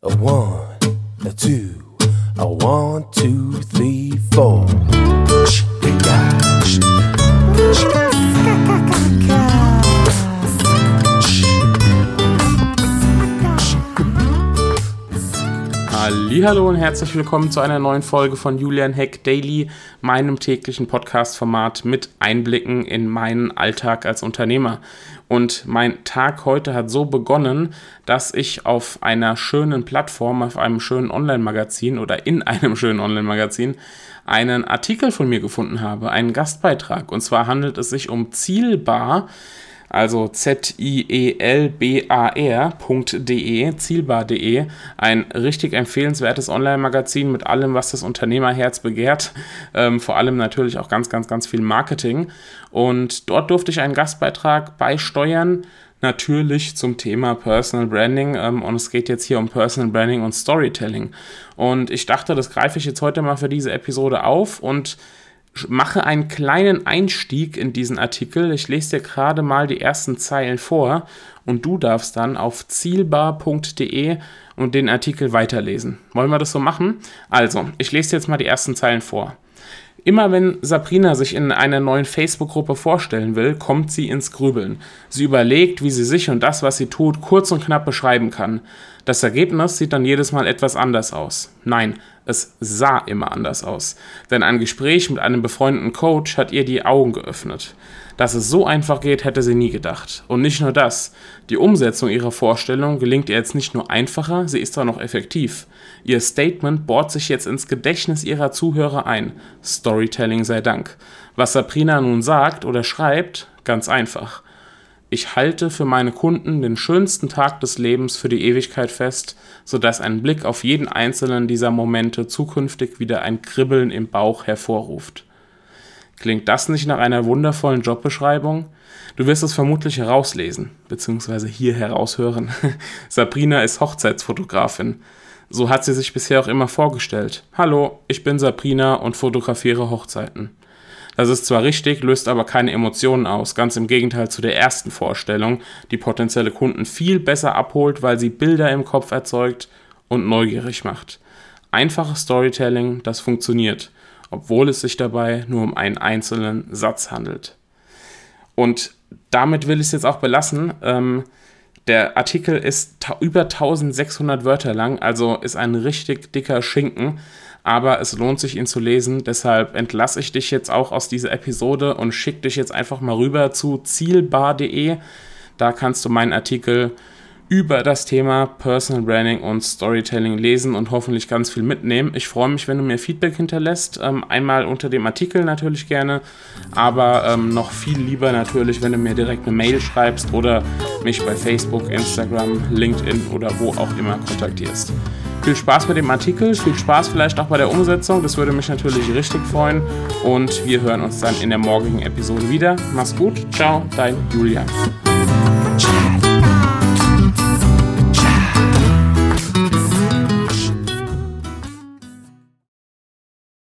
A one, a two, a one, two, three, four. Hallo und herzlich willkommen zu einer neuen Folge von Julian Heck Daily, meinem täglichen Podcast-Format mit Einblicken in meinen Alltag als Unternehmer. Und mein Tag heute hat so begonnen, dass ich auf einer schönen Plattform, auf einem schönen Online-Magazin oder in einem schönen Online-Magazin einen Artikel von mir gefunden habe, einen Gastbeitrag. Und zwar handelt es sich um Zielbar also Z-I-E-L-B-A-R.de, zielbar.de, ein richtig empfehlenswertes Online-Magazin mit allem, was das Unternehmerherz begehrt, ähm, vor allem natürlich auch ganz, ganz, ganz viel Marketing. Und dort durfte ich einen Gastbeitrag beisteuern, natürlich zum Thema Personal Branding ähm, und es geht jetzt hier um Personal Branding und Storytelling. Und ich dachte, das greife ich jetzt heute mal für diese Episode auf und mache einen kleinen Einstieg in diesen Artikel. Ich lese dir gerade mal die ersten Zeilen vor und du darfst dann auf zielbar.de und den Artikel weiterlesen. Wollen wir das so machen? Also, ich lese dir jetzt mal die ersten Zeilen vor. Immer wenn Sabrina sich in einer neuen Facebook-Gruppe vorstellen will, kommt sie ins Grübeln. Sie überlegt, wie sie sich und das, was sie tut, kurz und knapp beschreiben kann. Das Ergebnis sieht dann jedes Mal etwas anders aus. Nein, es sah immer anders aus. Denn ein Gespräch mit einem befreundeten Coach hat ihr die Augen geöffnet. Dass es so einfach geht, hätte sie nie gedacht. Und nicht nur das. Die Umsetzung ihrer Vorstellung gelingt ihr jetzt nicht nur einfacher, sie ist auch noch effektiv. Ihr Statement bohrt sich jetzt ins Gedächtnis ihrer Zuhörer ein. Storytelling sei Dank. Was Sabrina nun sagt oder schreibt, ganz einfach. Ich halte für meine Kunden den schönsten Tag des Lebens für die Ewigkeit fest, sodass ein Blick auf jeden einzelnen dieser Momente zukünftig wieder ein Kribbeln im Bauch hervorruft. Klingt das nicht nach einer wundervollen Jobbeschreibung? Du wirst es vermutlich herauslesen, beziehungsweise hier heraushören. Sabrina ist Hochzeitsfotografin. So hat sie sich bisher auch immer vorgestellt. Hallo, ich bin Sabrina und fotografiere Hochzeiten. Das ist zwar richtig, löst aber keine Emotionen aus, ganz im Gegenteil zu der ersten Vorstellung, die potenzielle Kunden viel besser abholt, weil sie Bilder im Kopf erzeugt und neugierig macht. Einfaches Storytelling, das funktioniert, obwohl es sich dabei nur um einen einzelnen Satz handelt. Und damit will ich es jetzt auch belassen. Ähm, der Artikel ist über 1600 Wörter lang, also ist ein richtig dicker Schinken aber es lohnt sich, ihn zu lesen. Deshalb entlasse ich dich jetzt auch aus dieser Episode und schicke dich jetzt einfach mal rüber zu zielbar.de. Da kannst du meinen Artikel über das Thema Personal Branding und Storytelling lesen und hoffentlich ganz viel mitnehmen. Ich freue mich, wenn du mir Feedback hinterlässt. Ähm, einmal unter dem Artikel natürlich gerne, aber ähm, noch viel lieber natürlich, wenn du mir direkt eine Mail schreibst oder mich bei Facebook, Instagram, LinkedIn oder wo auch immer kontaktierst. Viel Spaß mit dem Artikel, viel Spaß vielleicht auch bei der Umsetzung. Das würde mich natürlich richtig freuen. Und wir hören uns dann in der morgigen Episode wieder. Mach's gut. Ciao, dein Julian.